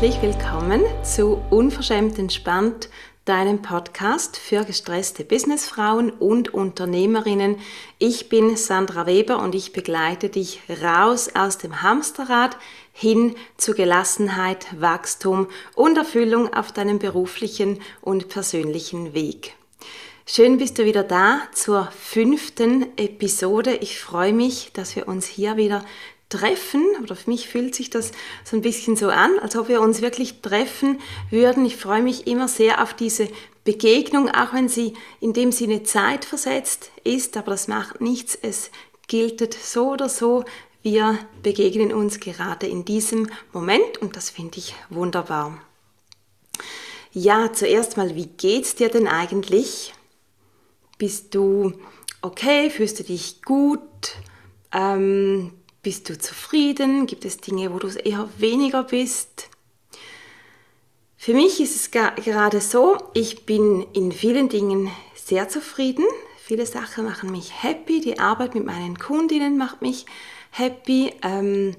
herzlich willkommen zu Unverschämt entspannt, deinem Podcast für gestresste Businessfrauen und Unternehmerinnen. Ich bin Sandra Weber und ich begleite dich raus aus dem Hamsterrad hin zu Gelassenheit, Wachstum und Erfüllung auf deinem beruflichen und persönlichen Weg. Schön bist du wieder da zur fünften Episode. Ich freue mich, dass wir uns hier wieder treffen, oder für mich fühlt sich das so ein bisschen so an, als ob wir uns wirklich treffen würden. Ich freue mich immer sehr auf diese Begegnung, auch wenn sie in dem Sinne zeitversetzt ist, aber das macht nichts. Es gilt so oder so. Wir begegnen uns gerade in diesem Moment und das finde ich wunderbar. Ja, zuerst mal, wie geht's dir denn eigentlich? Bist du okay? Fühlst du dich gut? Ähm, bist du zufrieden? Gibt es Dinge, wo du eher weniger bist? Für mich ist es gerade so, ich bin in vielen Dingen sehr zufrieden. Viele Sachen machen mich happy. Die Arbeit mit meinen Kundinnen macht mich happy. Ähm,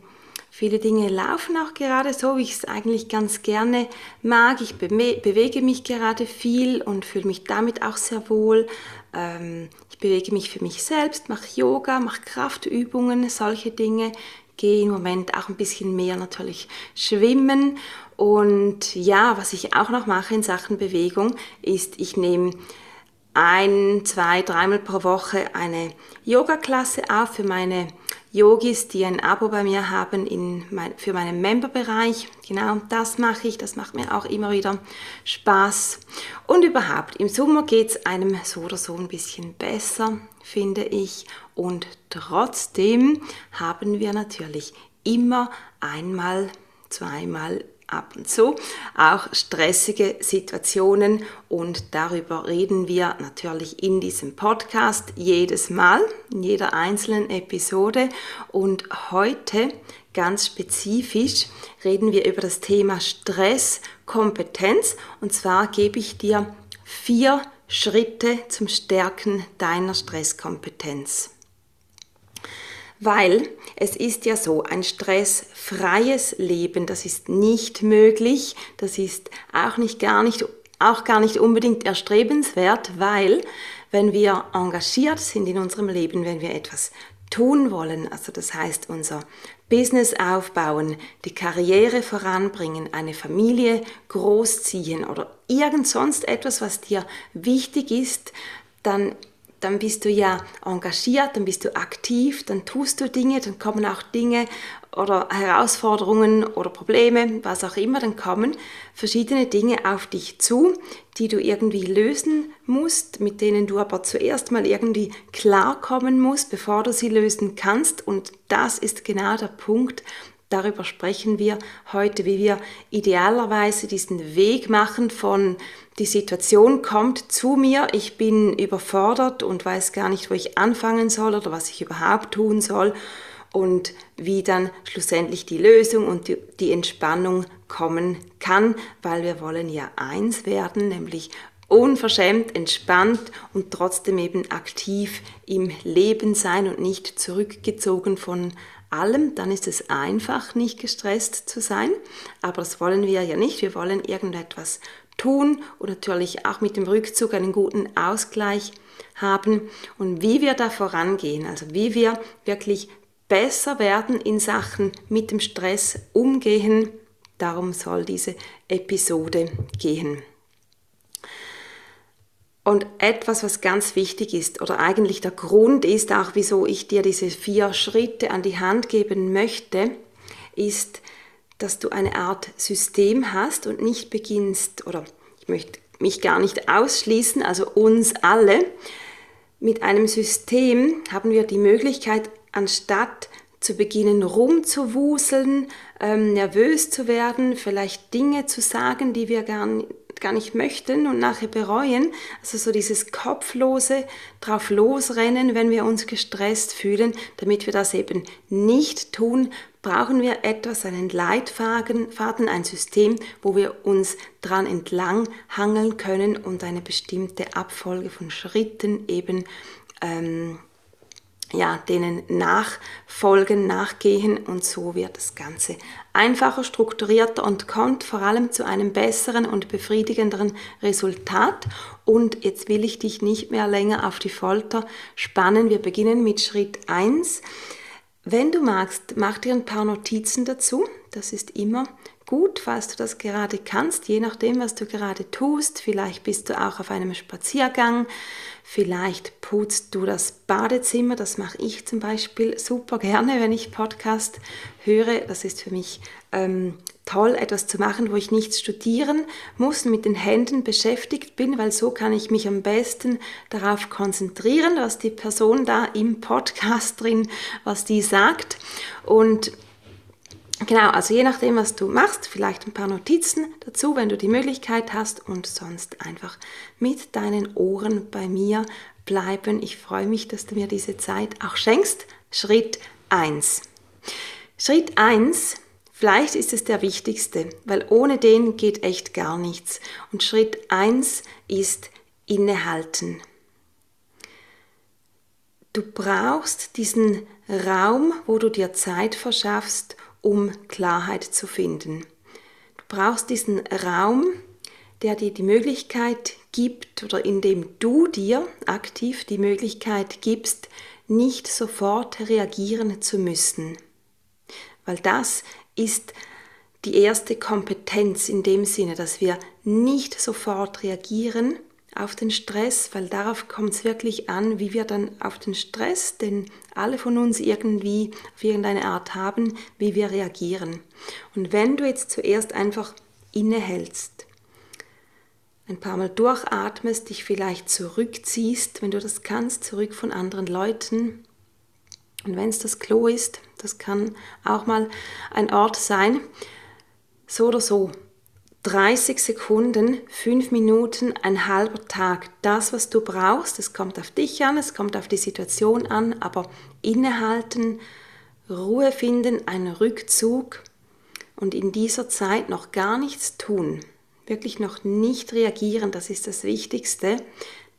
viele Dinge laufen auch gerade so, wie ich es eigentlich ganz gerne mag. Ich bewege mich gerade viel und fühle mich damit auch sehr wohl. Ähm, bewege mich für mich selbst, mache Yoga, mache Kraftübungen, solche Dinge. Gehe im Moment auch ein bisschen mehr natürlich schwimmen. Und ja, was ich auch noch mache in Sachen Bewegung, ist, ich nehme ein, zwei, dreimal pro Woche eine Yoga-Klasse auf für meine Yogis, die ein Abo bei mir haben in mein, für meinen Memberbereich. Genau das mache ich, das macht mir auch immer wieder Spaß. Und überhaupt, im Sommer geht es einem so oder so ein bisschen besser, finde ich. Und trotzdem haben wir natürlich immer einmal, zweimal ab und zu. Auch stressige Situationen und darüber reden wir natürlich in diesem Podcast jedes Mal, in jeder einzelnen Episode. Und heute ganz spezifisch reden wir über das Thema Stresskompetenz und zwar gebe ich dir vier Schritte zum Stärken deiner Stresskompetenz. Weil es ist ja so, ein stressfreies Leben, das ist nicht möglich, das ist auch nicht gar nicht, auch gar nicht unbedingt erstrebenswert, weil wenn wir engagiert sind in unserem Leben, wenn wir etwas tun wollen, also das heißt unser Business aufbauen, die Karriere voranbringen, eine Familie großziehen oder irgend sonst etwas, was dir wichtig ist, dann dann bist du ja engagiert, dann bist du aktiv, dann tust du Dinge, dann kommen auch Dinge oder Herausforderungen oder Probleme, was auch immer, dann kommen verschiedene Dinge auf dich zu, die du irgendwie lösen musst, mit denen du aber zuerst mal irgendwie klarkommen musst, bevor du sie lösen kannst. Und das ist genau der Punkt, Darüber sprechen wir heute, wie wir idealerweise diesen Weg machen von die Situation kommt zu mir, ich bin überfordert und weiß gar nicht, wo ich anfangen soll oder was ich überhaupt tun soll und wie dann schlussendlich die Lösung und die, Entspannung kommen kann, weil wir wollen ja eins werden, nämlich unverschämt, entspannt und trotzdem eben aktiv im Leben sein und nicht zurückgezogen von allem, dann ist es einfach, nicht gestresst zu sein. Aber das wollen wir ja nicht. Wir wollen irgendetwas tun und natürlich auch mit dem Rückzug einen guten Ausgleich haben. Und wie wir da vorangehen, also wie wir wirklich besser werden in Sachen mit dem Stress umgehen, darum soll diese Episode gehen. Und etwas, was ganz wichtig ist, oder eigentlich der Grund ist auch, wieso ich dir diese vier Schritte an die Hand geben möchte, ist, dass du eine Art System hast und nicht beginnst, oder ich möchte mich gar nicht ausschließen, also uns alle, mit einem System haben wir die Möglichkeit, anstatt zu beginnen rumzuwuseln, ähm, nervös zu werden, vielleicht Dinge zu sagen, die wir gar, gar nicht möchten und nachher bereuen. Also so dieses kopflose drauf losrennen, wenn wir uns gestresst fühlen, damit wir das eben nicht tun, brauchen wir etwas, einen Leitfaden, ein System, wo wir uns dran entlang hangeln können und eine bestimmte Abfolge von Schritten eben ähm, ja, denen nachfolgen, nachgehen und so wird das Ganze einfacher, strukturierter und kommt vor allem zu einem besseren und befriedigenderen Resultat. Und jetzt will ich dich nicht mehr länger auf die Folter spannen. Wir beginnen mit Schritt 1. Wenn du magst, mach dir ein paar Notizen dazu. Das ist immer gut, falls du das gerade kannst, je nachdem, was du gerade tust. Vielleicht bist du auch auf einem Spaziergang, vielleicht putzt du das Badezimmer. Das mache ich zum Beispiel super gerne, wenn ich Podcast höre. Das ist für mich ähm, toll, etwas zu machen, wo ich nichts studieren muss, mit den Händen beschäftigt bin, weil so kann ich mich am besten darauf konzentrieren, was die Person da im Podcast drin, was die sagt. Und Genau, also je nachdem, was du machst, vielleicht ein paar Notizen dazu, wenn du die Möglichkeit hast und sonst einfach mit deinen Ohren bei mir bleiben. Ich freue mich, dass du mir diese Zeit auch schenkst. Schritt 1. Schritt 1, vielleicht ist es der wichtigste, weil ohne den geht echt gar nichts. Und Schritt 1 ist innehalten. Du brauchst diesen Raum, wo du dir Zeit verschaffst, um Klarheit zu finden. Du brauchst diesen Raum, der dir die Möglichkeit gibt oder in dem du dir aktiv die Möglichkeit gibst, nicht sofort reagieren zu müssen. Weil das ist die erste Kompetenz in dem Sinne, dass wir nicht sofort reagieren, auf den Stress, weil darauf kommt es wirklich an, wie wir dann auf den Stress, den alle von uns irgendwie auf irgendeine Art haben, wie wir reagieren. Und wenn du jetzt zuerst einfach innehältst, ein paar Mal durchatmest, dich vielleicht zurückziehst, wenn du das kannst, zurück von anderen Leuten. Und wenn es das Klo ist, das kann auch mal ein Ort sein, so oder so, 30 Sekunden, 5 Minuten, ein halber Tag. Das, was du brauchst, es kommt auf dich an, es kommt auf die Situation an, aber innehalten, Ruhe finden, ein Rückzug und in dieser Zeit noch gar nichts tun. Wirklich noch nicht reagieren, das ist das Wichtigste.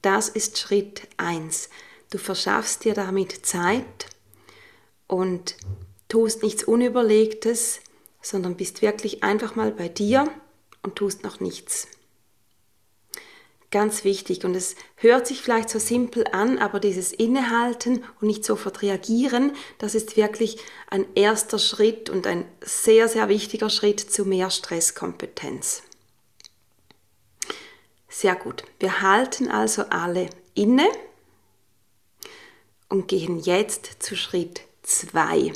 Das ist Schritt 1. Du verschaffst dir damit Zeit und tust nichts Unüberlegtes, sondern bist wirklich einfach mal bei dir und tust noch nichts. Ganz wichtig und es hört sich vielleicht so simpel an, aber dieses Innehalten und nicht sofort reagieren, das ist wirklich ein erster Schritt und ein sehr, sehr wichtiger Schritt zu mehr Stresskompetenz. Sehr gut. Wir halten also alle inne und gehen jetzt zu Schritt 2.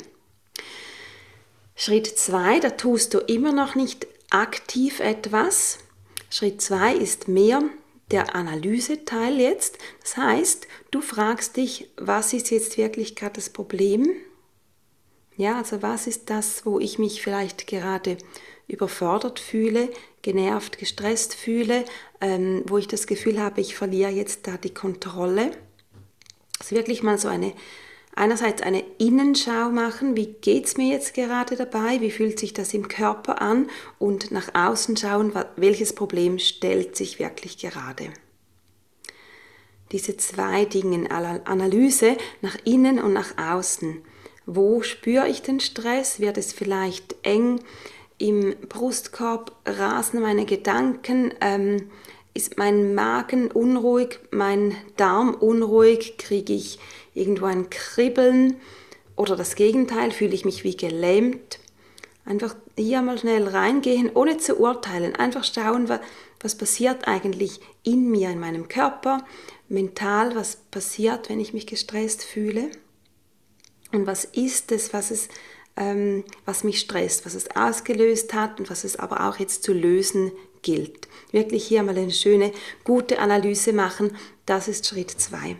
Schritt 2, da tust du immer noch nicht aktiv etwas. Schritt 2 ist mehr der Analyseteil jetzt. Das heißt, du fragst dich, was ist jetzt wirklich gerade das Problem? Ja, also was ist das, wo ich mich vielleicht gerade überfordert fühle, genervt, gestresst fühle, ähm, wo ich das Gefühl habe, ich verliere jetzt da die Kontrolle. Das ist wirklich mal so eine einerseits eine Innenschau machen, wie geht es mir jetzt gerade dabei, wie fühlt sich das im Körper an und nach außen schauen, welches Problem stellt sich wirklich gerade. Diese zwei Dinge, Analyse nach innen und nach außen. Wo spüre ich den Stress? Wird es vielleicht eng im Brustkorb? Rasen meine Gedanken? Ähm, ist mein Magen unruhig? Mein Darm unruhig? Kriege ich irgendwo ein Kribbeln oder das Gegenteil, fühle ich mich wie gelähmt. Einfach hier mal schnell reingehen, ohne zu urteilen. Einfach schauen, was passiert eigentlich in mir, in meinem Körper, mental, was passiert, wenn ich mich gestresst fühle. Und was ist es, was, es, ähm, was mich stresst, was es ausgelöst hat und was es aber auch jetzt zu lösen gilt. Wirklich hier mal eine schöne, gute Analyse machen, das ist Schritt 2.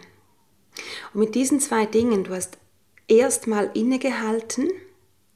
Und mit diesen zwei Dingen, du hast erstmal innegehalten,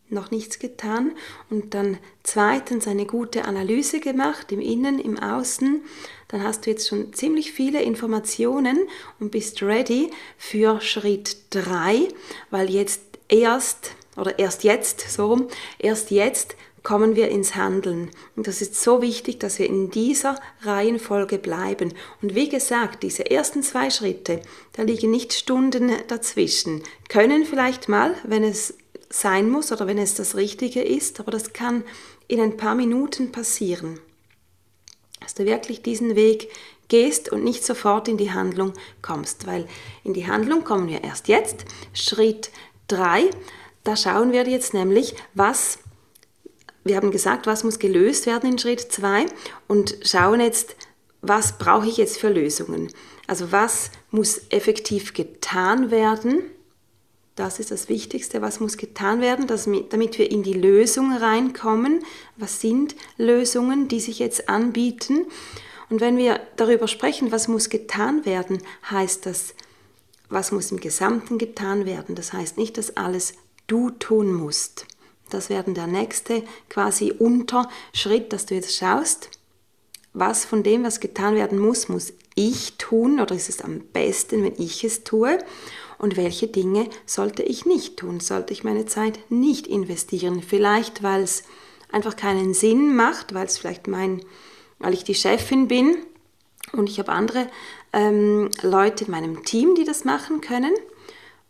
noch nichts getan und dann zweitens eine gute Analyse gemacht im Innen, im Außen, dann hast du jetzt schon ziemlich viele Informationen und bist ready für Schritt 3, weil jetzt erst oder erst jetzt, so rum, erst jetzt kommen wir ins Handeln. Und das ist so wichtig, dass wir in dieser Reihenfolge bleiben. Und wie gesagt, diese ersten zwei Schritte, da liegen nicht Stunden dazwischen, können vielleicht mal, wenn es sein muss oder wenn es das Richtige ist, aber das kann in ein paar Minuten passieren. Dass du wirklich diesen Weg gehst und nicht sofort in die Handlung kommst, weil in die Handlung kommen wir erst jetzt. Schritt 3, da schauen wir jetzt nämlich, was wir haben gesagt, was muss gelöst werden in Schritt 2 und schauen jetzt, was brauche ich jetzt für Lösungen. Also was muss effektiv getan werden. Das ist das Wichtigste, was muss getan werden, damit wir in die Lösung reinkommen. Was sind Lösungen, die sich jetzt anbieten? Und wenn wir darüber sprechen, was muss getan werden, heißt das, was muss im Gesamten getan werden. Das heißt nicht, dass alles du tun musst. Das wäre der nächste quasi Unterschritt, dass du jetzt schaust, was von dem, was getan werden muss, muss ich tun oder ist es am besten, wenn ich es tue? Und welche Dinge sollte ich nicht tun? Sollte ich meine Zeit nicht investieren? Vielleicht, weil es einfach keinen Sinn macht, weil es vielleicht mein, weil ich die Chefin bin und ich habe andere ähm, Leute in meinem Team, die das machen können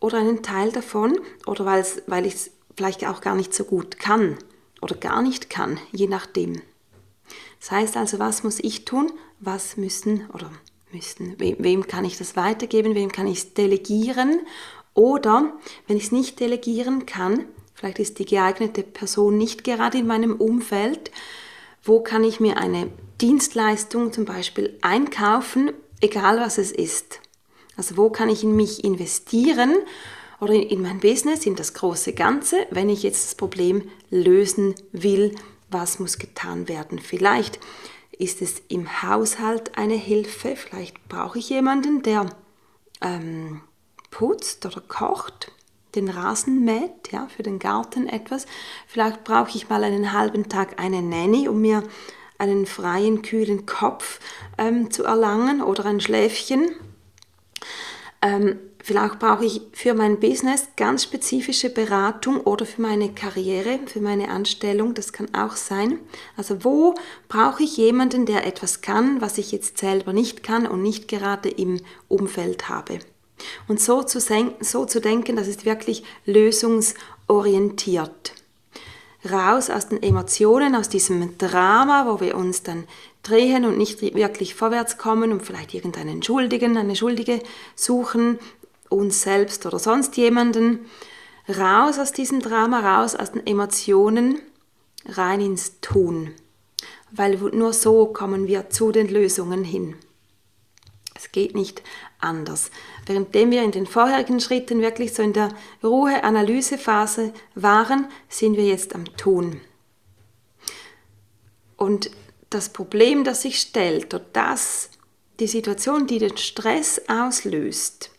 oder einen Teil davon oder weil ich es vielleicht auch gar nicht so gut kann oder gar nicht kann, je nachdem. Das heißt also, was muss ich tun? Was müssen oder müssen, wem, wem kann ich das weitergeben? Wem kann ich es delegieren? Oder wenn ich es nicht delegieren kann, vielleicht ist die geeignete Person nicht gerade in meinem Umfeld, wo kann ich mir eine Dienstleistung zum Beispiel einkaufen, egal was es ist? Also wo kann ich in mich investieren oder in mein Business, in das große Ganze, wenn ich jetzt das Problem lösen will, was muss getan werden. Vielleicht ist es im Haushalt eine Hilfe, vielleicht brauche ich jemanden, der ähm, putzt oder kocht, den Rasen mäht, ja, für den Garten etwas. Vielleicht brauche ich mal einen halben Tag eine Nanny, um mir einen freien, kühlen Kopf ähm, zu erlangen oder ein Schläfchen. Ähm, Vielleicht brauche ich für mein Business ganz spezifische Beratung oder für meine Karriere, für meine Anstellung, das kann auch sein. Also wo brauche ich jemanden, der etwas kann, was ich jetzt selber nicht kann und nicht gerade im Umfeld habe. Und so zu, so zu denken, das ist wirklich lösungsorientiert. Raus aus den Emotionen, aus diesem Drama, wo wir uns dann drehen und nicht wirklich vorwärts kommen und vielleicht irgendeinen Schuldigen, eine Schuldige suchen, uns selbst oder sonst jemanden, raus aus diesem Drama, raus aus den Emotionen, rein ins Tun. Weil nur so kommen wir zu den Lösungen hin. Es geht nicht anders. Währenddem wir in den vorherigen Schritten wirklich so in der Ruhe-Analysephase waren, sind wir jetzt am Tun. Und das Problem, das sich stellt, oder das, die Situation, die den Stress auslöst,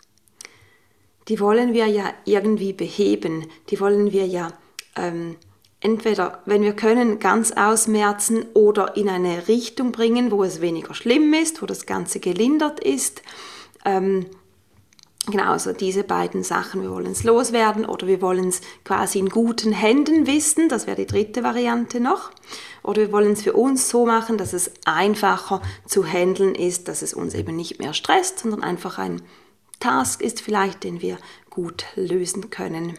die wollen wir ja irgendwie beheben, die wollen wir ja ähm, entweder, wenn wir können, ganz ausmerzen oder in eine Richtung bringen, wo es weniger schlimm ist, wo das Ganze gelindert ist. Ähm, genau, also diese beiden Sachen, wir wollen es loswerden oder wir wollen es quasi in guten Händen wissen, das wäre die dritte Variante noch. Oder wir wollen es für uns so machen, dass es einfacher zu handeln ist, dass es uns eben nicht mehr stresst, sondern einfach ein Task ist vielleicht, den wir gut lösen können.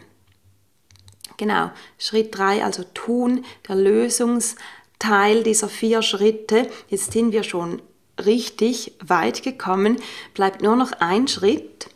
Genau, Schritt 3, also tun, der Lösungsteil dieser vier Schritte. Jetzt sind wir schon richtig weit gekommen, bleibt nur noch ein Schritt.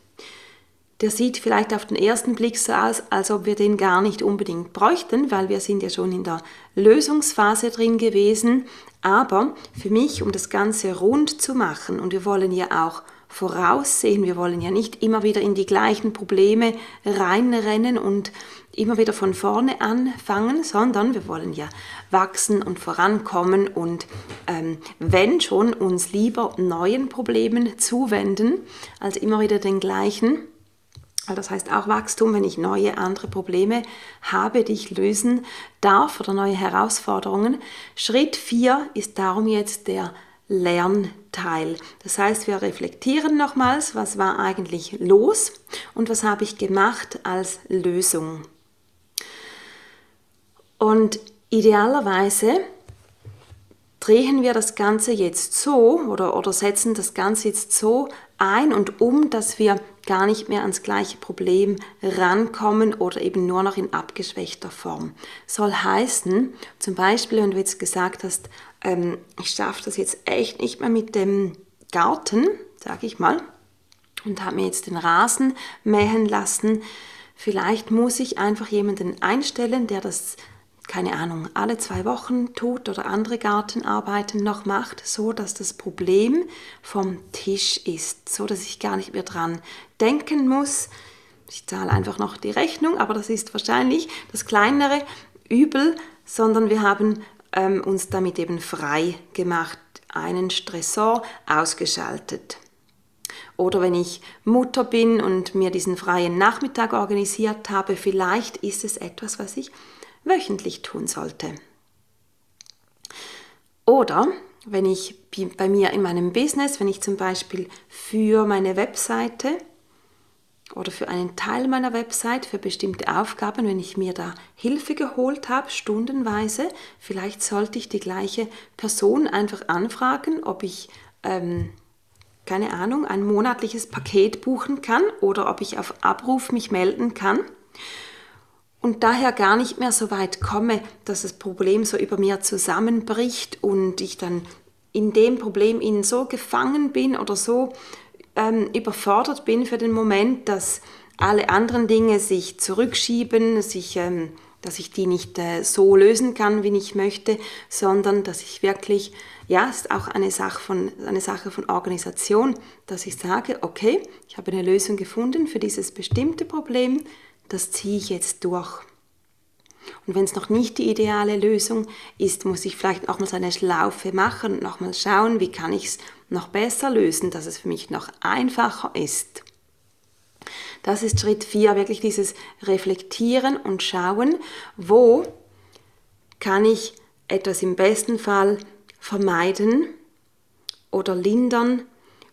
Der sieht vielleicht auf den ersten Blick so aus, als ob wir den gar nicht unbedingt bräuchten, weil wir sind ja schon in der Lösungsphase drin gewesen. Aber für mich, um das Ganze rund zu machen, und wir wollen ja auch voraussehen. Wir wollen ja nicht immer wieder in die gleichen Probleme reinrennen und immer wieder von vorne anfangen, sondern wir wollen ja wachsen und vorankommen und ähm, wenn schon uns lieber neuen Problemen zuwenden, als immer wieder den gleichen. Das heißt auch Wachstum, wenn ich neue, andere Probleme habe, die ich lösen darf oder neue Herausforderungen. Schritt 4 ist darum jetzt der Lernteil. Das heißt, wir reflektieren nochmals, was war eigentlich los und was habe ich gemacht als Lösung. Und Idealerweise drehen wir das Ganze jetzt so oder, oder setzen das Ganze jetzt so ein und um, dass wir gar nicht mehr ans gleiche Problem rankommen oder eben nur noch in abgeschwächter Form. Soll heißen, zum Beispiel, wenn du jetzt gesagt hast, ähm, ich schaffe das jetzt echt nicht mehr mit dem Garten, sage ich mal, und habe mir jetzt den Rasen mähen lassen, vielleicht muss ich einfach jemanden einstellen, der das keine Ahnung, alle zwei Wochen tut oder andere Gartenarbeiten noch macht, so dass das Problem vom Tisch ist, so dass ich gar nicht mehr dran denken muss. Ich zahle einfach noch die Rechnung, aber das ist wahrscheinlich das kleinere Übel, sondern wir haben ähm, uns damit eben frei gemacht, einen Stressor ausgeschaltet. Oder wenn ich Mutter bin und mir diesen freien Nachmittag organisiert habe, vielleicht ist es etwas, was ich wöchentlich tun sollte. Oder wenn ich bei mir in meinem Business, wenn ich zum Beispiel für meine Webseite oder für einen Teil meiner Website, für bestimmte Aufgaben, wenn ich mir da Hilfe geholt habe, stundenweise, vielleicht sollte ich die gleiche Person einfach anfragen, ob ich, ähm, keine Ahnung, ein monatliches Paket buchen kann oder ob ich auf Abruf mich melden kann. Und daher gar nicht mehr so weit komme, dass das Problem so über mir zusammenbricht und ich dann in dem Problem ihnen so gefangen bin oder so ähm, überfordert bin für den Moment, dass alle anderen Dinge sich zurückschieben, sich, ähm, dass ich die nicht äh, so lösen kann, wie ich möchte, sondern dass ich wirklich, ja, es ist auch eine Sache, von, eine Sache von Organisation, dass ich sage, okay, ich habe eine Lösung gefunden für dieses bestimmte Problem, das ziehe ich jetzt durch. Und wenn es noch nicht die ideale Lösung ist, muss ich vielleicht auch mal so eine Schlaufe machen und nochmal schauen, wie kann ich es noch besser lösen, dass es für mich noch einfacher ist. Das ist Schritt 4, wirklich dieses Reflektieren und Schauen, wo kann ich etwas im besten Fall vermeiden oder lindern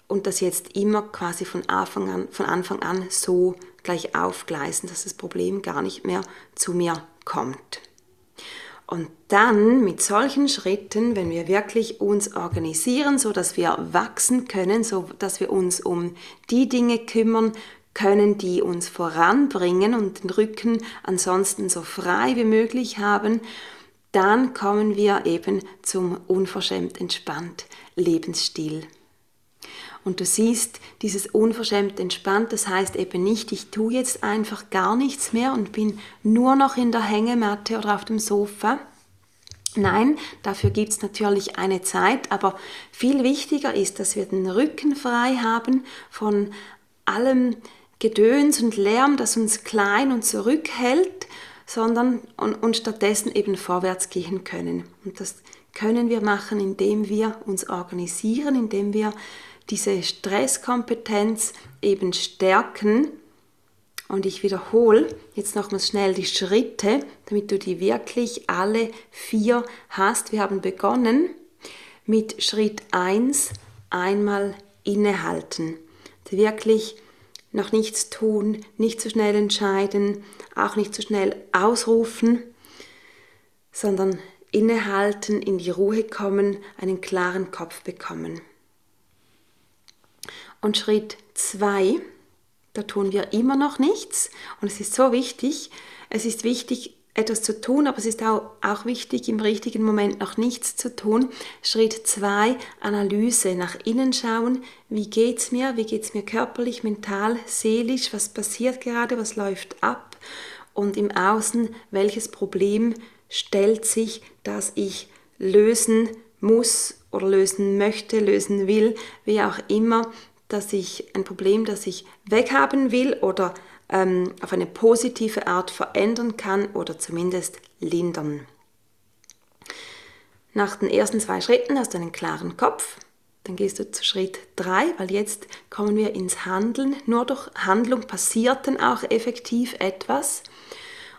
und das jetzt immer quasi von Anfang an, von Anfang an so gleich aufgleisen, dass das Problem gar nicht mehr zu mir kommt. Und dann mit solchen Schritten, wenn wir wirklich uns organisieren, so dass wir wachsen können, so dass wir uns um die Dinge kümmern können, die uns voranbringen und den Rücken ansonsten so frei wie möglich haben, dann kommen wir eben zum unverschämt entspannt Lebensstil. Und du siehst, dieses unverschämt entspannt, das heißt eben nicht, ich tue jetzt einfach gar nichts mehr und bin nur noch in der Hängematte oder auf dem Sofa. Nein, dafür gibt es natürlich eine Zeit, aber viel wichtiger ist, dass wir den Rücken frei haben von allem Gedöns und Lärm, das uns klein und zurückhält, sondern und, und stattdessen eben vorwärts gehen können. Und das können wir machen, indem wir uns organisieren, indem wir diese Stresskompetenz eben stärken. Und ich wiederhole jetzt nochmals schnell die Schritte, damit du die wirklich alle vier hast. Wir haben begonnen mit Schritt 1, einmal innehalten. Wirklich noch nichts tun, nicht zu schnell entscheiden, auch nicht zu schnell ausrufen, sondern innehalten, in die Ruhe kommen, einen klaren Kopf bekommen. Und Schritt 2, da tun wir immer noch nichts. Und es ist so wichtig, es ist wichtig, etwas zu tun, aber es ist auch, auch wichtig, im richtigen Moment noch nichts zu tun. Schritt 2, Analyse, nach innen schauen, wie geht es mir, wie geht es mir körperlich, mental, seelisch, was passiert gerade, was läuft ab? Und im Außen, welches Problem stellt sich, das ich lösen muss oder lösen möchte, lösen will, wie auch immer, dass ich ein Problem, das ich weghaben will oder ähm, auf eine positive Art verändern kann oder zumindest lindern. Nach den ersten zwei Schritten hast du einen klaren Kopf. Dann gehst du zu Schritt 3, weil jetzt kommen wir ins Handeln. Nur durch Handlung passiert dann auch effektiv etwas.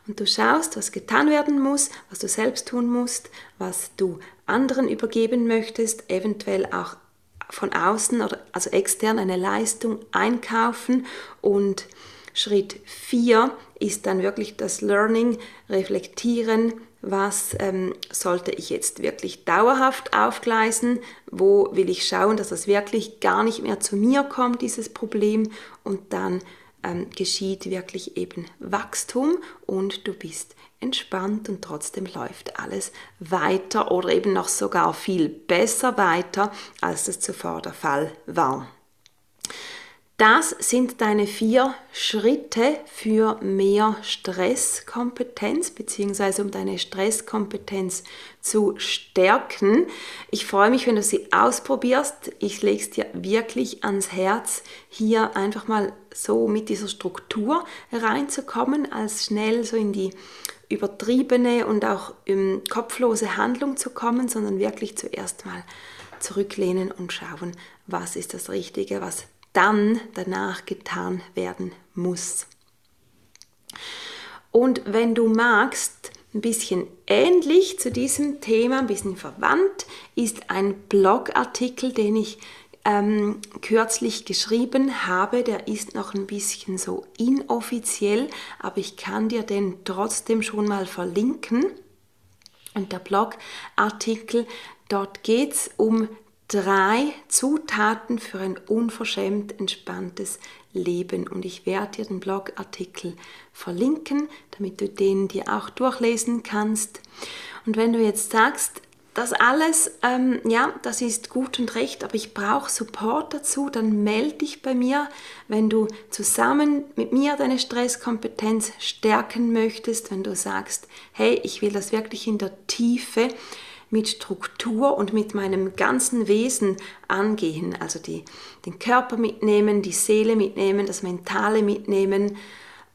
Und du schaust, was getan werden muss, was du selbst tun musst, was du anderen übergeben möchtest, eventuell auch von außen oder also extern eine Leistung einkaufen. Und Schritt 4 ist dann wirklich das Learning, reflektieren, was ähm, sollte ich jetzt wirklich dauerhaft aufgleisen, wo will ich schauen, dass das wirklich gar nicht mehr zu mir kommt, dieses Problem, und dann ähm, geschieht wirklich eben Wachstum und du bist entspannt und trotzdem läuft alles weiter oder eben noch sogar viel besser weiter, als es zuvor der Fall war. Das sind deine vier Schritte für mehr Stresskompetenz bzw. um deine Stresskompetenz zu stärken. Ich freue mich, wenn du sie ausprobierst. Ich lege es dir wirklich ans Herz, hier einfach mal so mit dieser Struktur reinzukommen, als schnell so in die übertriebene und auch um, kopflose Handlung zu kommen, sondern wirklich zuerst mal zurücklehnen und schauen, was ist das Richtige, was dann danach getan werden muss. Und wenn du magst, ein bisschen ähnlich zu diesem Thema, ein bisschen verwandt, ist ein Blogartikel, den ich ähm, kürzlich geschrieben habe. Der ist noch ein bisschen so inoffiziell, aber ich kann dir den trotzdem schon mal verlinken. Und der Blogartikel, dort geht es um drei Zutaten für ein unverschämt entspanntes Leben. Und ich werde dir den Blogartikel verlinken, damit du den dir auch durchlesen kannst. Und wenn du jetzt sagst, das alles, ähm, ja, das ist gut und recht, aber ich brauche Support dazu, dann melde dich bei mir, wenn du zusammen mit mir deine Stresskompetenz stärken möchtest, wenn du sagst, hey, ich will das wirklich in der Tiefe mit Struktur und mit meinem ganzen Wesen angehen. Also die, den Körper mitnehmen, die Seele mitnehmen, das Mentale mitnehmen,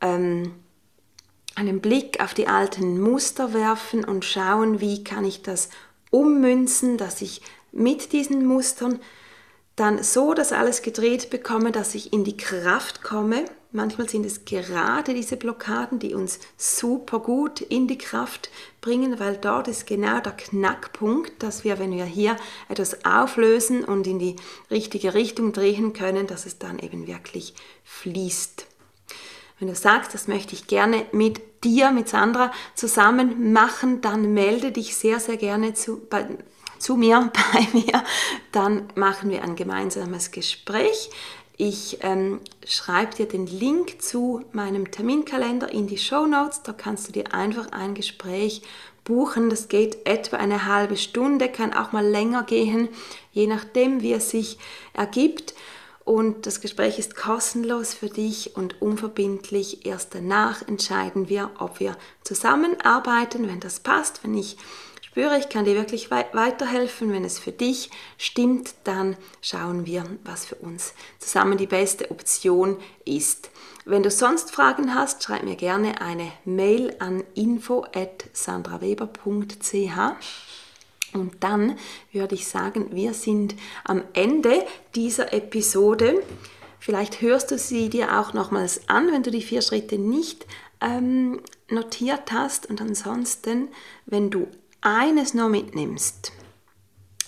ähm, einen Blick auf die alten Muster werfen und schauen, wie kann ich das ummünzen, dass ich mit diesen Mustern dann so das alles gedreht bekomme, dass ich in die Kraft komme. Manchmal sind es gerade diese Blockaden, die uns super gut in die Kraft bringen, weil dort ist genau der Knackpunkt, dass wir, wenn wir hier etwas auflösen und in die richtige Richtung drehen können, dass es dann eben wirklich fließt. Wenn du sagst, das möchte ich gerne mit dir, mit Sandra zusammen machen, dann melde dich sehr, sehr gerne zu, bei, zu mir, bei mir, dann machen wir ein gemeinsames Gespräch. Ich ähm, schreibe dir den Link zu meinem Terminkalender in die Show Notes. Da kannst du dir einfach ein Gespräch buchen. Das geht etwa eine halbe Stunde, kann auch mal länger gehen, je nachdem, wie es sich ergibt. Und das Gespräch ist kostenlos für dich und unverbindlich. Erst danach entscheiden wir, ob wir zusammenarbeiten, wenn das passt, wenn ich spüre, ich kann dir wirklich weiterhelfen. Wenn es für dich stimmt, dann schauen wir, was für uns zusammen die beste Option ist. Wenn du sonst Fragen hast, schreib mir gerne eine Mail an info@sandraweber.ch. Und dann würde ich sagen, wir sind am Ende dieser Episode. Vielleicht hörst du sie dir auch nochmals an, wenn du die vier Schritte nicht ähm, notiert hast. Und ansonsten, wenn du eines nur mitnimmst,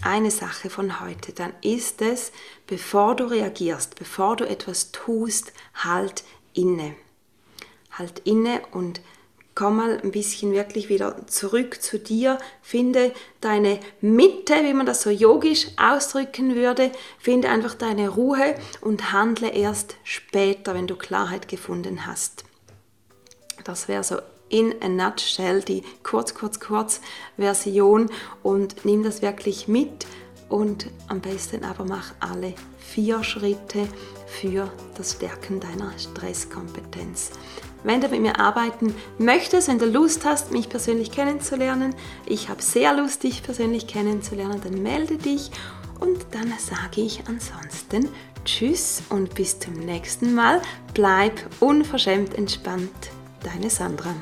eine Sache von heute, dann ist es, bevor du reagierst, bevor du etwas tust, halt inne. Halt inne und komm mal ein bisschen wirklich wieder zurück zu dir, finde deine Mitte, wie man das so yogisch ausdrücken würde, finde einfach deine Ruhe und handle erst später, wenn du Klarheit gefunden hast. Das wäre so in a nutshell, die kurz, kurz, kurz Version und nimm das wirklich mit und am besten aber mach alle vier Schritte für das Stärken deiner Stresskompetenz. Wenn du mit mir arbeiten möchtest, wenn du Lust hast, mich persönlich kennenzulernen, ich habe sehr Lust, dich persönlich kennenzulernen, dann melde dich und dann sage ich ansonsten Tschüss und bis zum nächsten Mal. Bleib unverschämt entspannt. Deine Sandra.